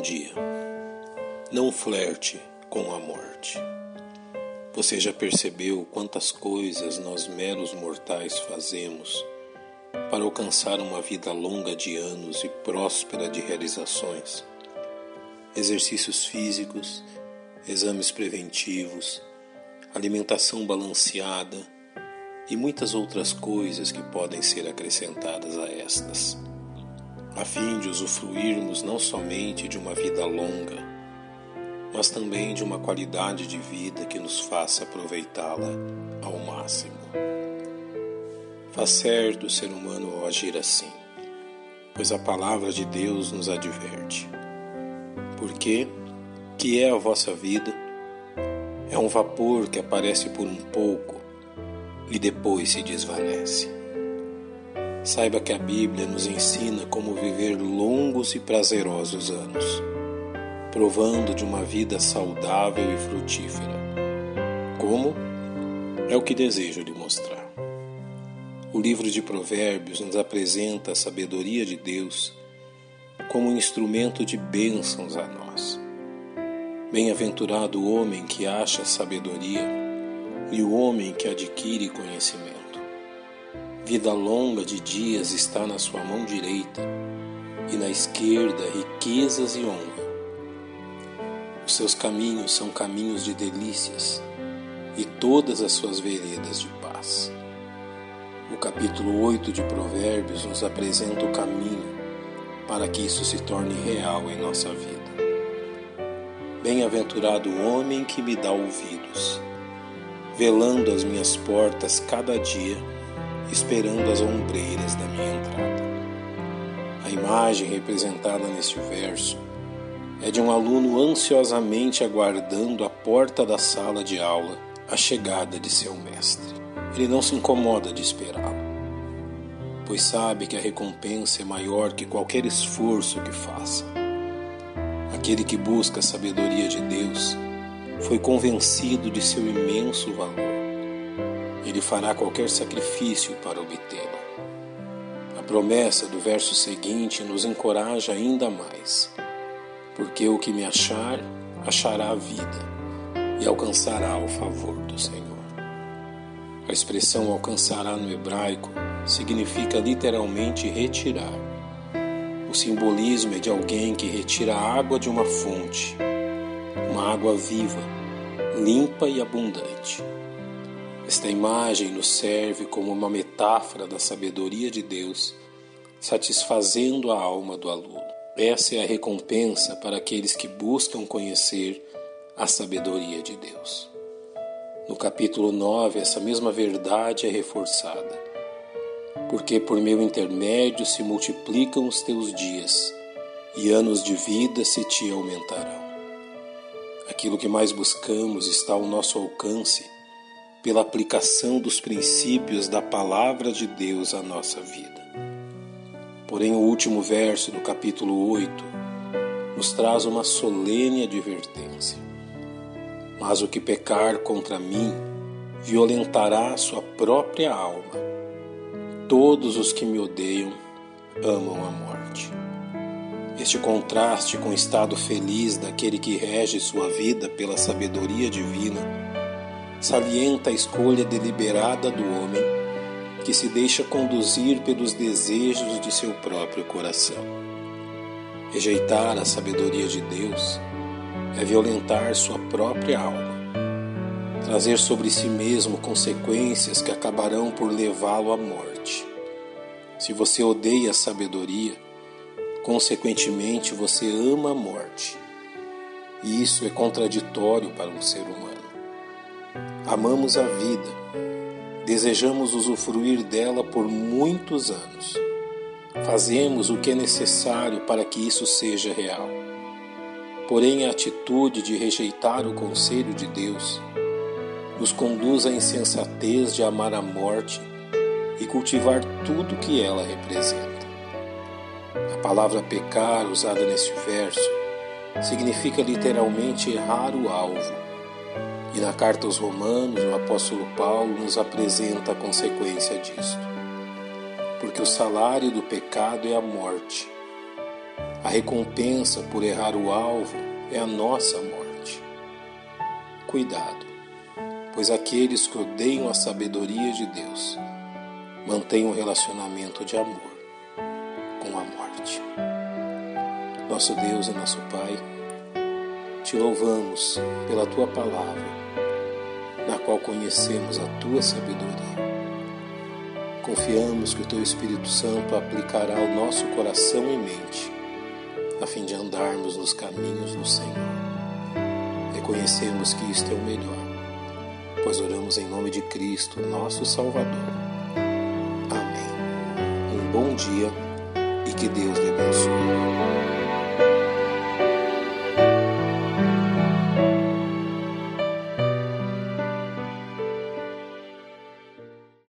Bom dia. Não flerte com a morte. Você já percebeu quantas coisas nós meros mortais fazemos para alcançar uma vida longa de anos e próspera de realizações? Exercícios físicos, exames preventivos, alimentação balanceada e muitas outras coisas que podem ser acrescentadas a estas a fim de usufruirmos não somente de uma vida longa, mas também de uma qualidade de vida que nos faça aproveitá-la ao máximo. Faz certo o ser humano ao agir assim, pois a palavra de Deus nos adverte. Porque que é a vossa vida? É um vapor que aparece por um pouco e depois se desvanece. Saiba que a Bíblia nos ensina como viver longos e prazerosos anos, provando de uma vida saudável e frutífera. Como? É o que desejo lhe mostrar. O livro de Provérbios nos apresenta a sabedoria de Deus como um instrumento de bênçãos a nós. Bem-aventurado o homem que acha sabedoria e o homem que adquire conhecimento Vida longa de dias está na sua mão direita, e na esquerda riquezas e honra. Os seus caminhos são caminhos de delícias, e todas as suas veredas de paz. O capítulo 8 de Provérbios nos apresenta o caminho para que isso se torne real em nossa vida. Bem-aventurado o homem que me dá ouvidos, velando as minhas portas cada dia esperando as ombreiras da minha entrada. A imagem representada neste verso é de um aluno ansiosamente aguardando à porta da sala de aula a chegada de seu mestre. Ele não se incomoda de esperá-lo, pois sabe que a recompensa é maior que qualquer esforço que faça. Aquele que busca a sabedoria de Deus foi convencido de seu imenso valor ele fará qualquer sacrifício para obtê-la. A promessa do verso seguinte nos encoraja ainda mais, porque o que me achar, achará a vida e alcançará o favor do Senhor. A expressão alcançará no hebraico significa literalmente retirar. O simbolismo é de alguém que retira a água de uma fonte, uma água viva, limpa e abundante. Esta imagem nos serve como uma metáfora da sabedoria de Deus, satisfazendo a alma do aluno. Essa é a recompensa para aqueles que buscam conhecer a sabedoria de Deus. No capítulo 9, essa mesma verdade é reforçada. Porque por meu intermédio se multiplicam os teus dias, e anos de vida se te aumentarão. Aquilo que mais buscamos está ao nosso alcance pela aplicação dos princípios da palavra de Deus à nossa vida. Porém, o último verso do capítulo 8 nos traz uma solene advertência. Mas o que pecar contra mim violentará sua própria alma. Todos os que me odeiam amam a morte. Este contraste com o estado feliz daquele que rege sua vida pela sabedoria divina salienta a escolha deliberada do homem que se deixa conduzir pelos desejos de seu próprio coração. Rejeitar a sabedoria de Deus é violentar sua própria alma, trazer sobre si mesmo consequências que acabarão por levá-lo à morte. Se você odeia a sabedoria, consequentemente você ama a morte. E isso é contraditório para um ser humano. Amamos a vida, desejamos usufruir dela por muitos anos. Fazemos o que é necessário para que isso seja real. Porém, a atitude de rejeitar o conselho de Deus nos conduz à insensatez de amar a morte e cultivar tudo que ela representa. A palavra pecar, usada neste verso, significa literalmente errar o alvo e na carta aos Romanos, o apóstolo Paulo nos apresenta a consequência disto. Porque o salário do pecado é a morte, A recompensa por errar o alvo é a nossa morte. Cuidado, pois aqueles que odeiam a sabedoria de Deus mantêm um relacionamento de amor com a morte. Nosso Deus e nosso Pai, te louvamos pela tua palavra, na qual conhecemos a tua sabedoria. Confiamos que o teu Espírito Santo aplicará ao nosso coração e mente, a fim de andarmos nos caminhos do Senhor. Reconhecemos que isto é o melhor, pois oramos em nome de Cristo, nosso Salvador. Amém. Um bom dia e que Deus lhe abençoe.